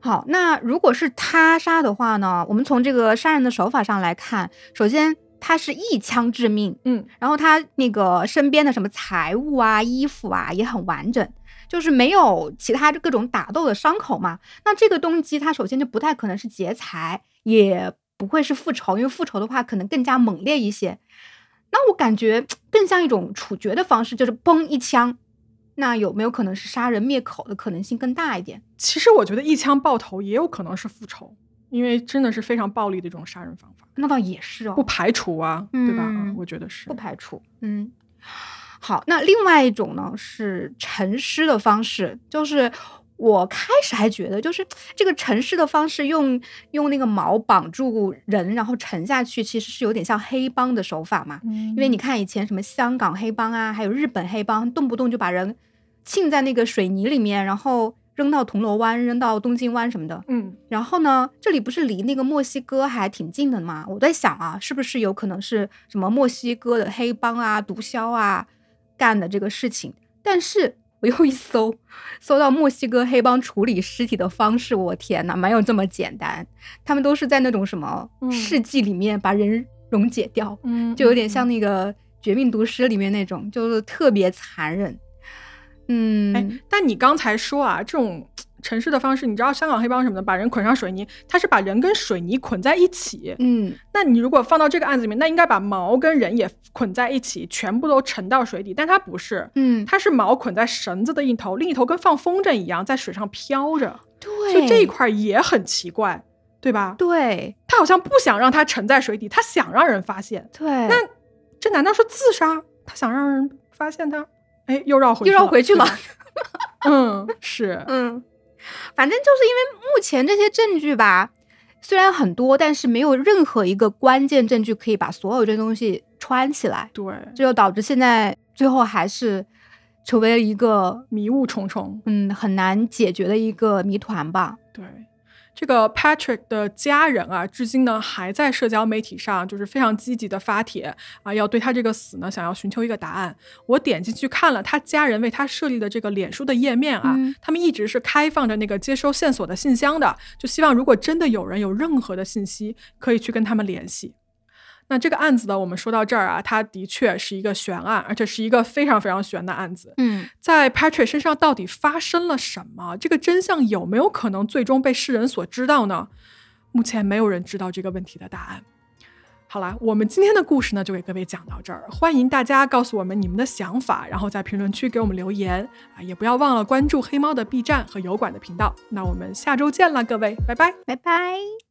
B: 好，那如果是他杀的话呢？我们从这个杀人的手法上来看，首先他是一枪致命，
A: 嗯
B: 然后他那个身边的什么财物啊、衣服啊也很完整，就是没有其他各种打斗的伤口嘛。那这个动机，他首先就不太可能是劫财，也不会是复仇，因为复仇的话可能更加猛烈一些。那我感觉更像一种处决的方式，就是嘣一枪。那有没有可能是杀人灭口的可能性更大一点？
A: 其实我觉得一枪爆头也有可能是复仇，因为真的是非常暴力的一种杀人方法，
B: 那倒也是哦，
A: 不排除啊，对吧？我觉得是
B: 不。排除。嗯，好，那另外一种呢是沉尸的方式，就是我开始还觉得，就是这个沉尸的方式用用那个毛绑住人，然后沉下去，其实是有点像黑帮的手法嘛。
A: 嗯
B: 因为你看以前什么香港黑帮啊，还有日本黑帮，动不动就把人浸在那个水泥里面，然后扔到铜锣湾、扔到东京湾什么的。
A: 嗯
B: 然后呢，这里不是离那个墨西哥还挺近的吗？我在想啊，是不是有可能是什么墨西哥的黑帮啊、毒枭啊干的这个事情？但是我又一搜，搜到墨西哥黑帮处理尸体的方式，我天呐，没有这么简单，他们都是在那种什么
A: 嗯
B: 试剂里面把人溶解掉，
A: 嗯，
B: 就有点像那个绝命毒师》里面那种，就是特别残忍。嗯，
A: 哎，但你刚才说啊，这种城市的方式，你知道香港黑帮什么的，把人捆上水泥，他是把人跟水泥捆在一起。
B: 嗯，
A: 那你如果放到这个案子里面，那应该把毛跟人也捆在一起，全部都沉到水底。但他不是，
B: 嗯，
A: 它是毛捆在绳子的一头，另一头跟放风筝一样在水上飘着。
B: 对，
A: 所以这一块也很奇怪，对吧？
B: 对，
A: 他好像不想让它沉在水底，他想让人发现。
B: 对，
A: 那这难道是自杀？他想让人发现他？哎，又绕回
B: 又绕回去了。
A: 嗯，是，
B: 嗯，反正就是因为目前这些证据吧，虽然很多，但是没有任何一个关键证据可以把所有这东西穿起来。
A: 对，
B: 这就导致现在最后还是成为了一个
A: 迷雾重重，
B: 嗯，很难解决的一个谜团吧。
A: 对。这个 Patrick 的家人啊，至今呢还在社交媒体上就是非常积极的发帖啊，要对他这个死呢想要寻求一个答案。我点进去看了他家人为他设立的这个脸书的页面啊，他们一直是开放着那个接收线索的信箱的，就希望如果真的有人有任何的信息，可以去跟他们联系。那这个案子呢，我们说到这儿啊，它的确是一个悬案，而且是一个非常非常悬的案子。
B: 嗯，
A: 在 Patrick 身上到底发生了什么？这个真相有没有可能最终被世人所知道呢？目前没有人知道这个问题的答案。好了，我们今天的故事呢，就给各位讲到这儿。欢迎大家告诉我们你们的想法，然后在评论区给我们留言啊，也不要忘了关注黑猫的 B 站和油管的频道。那我们下周见了，各位，拜拜，
B: 拜拜。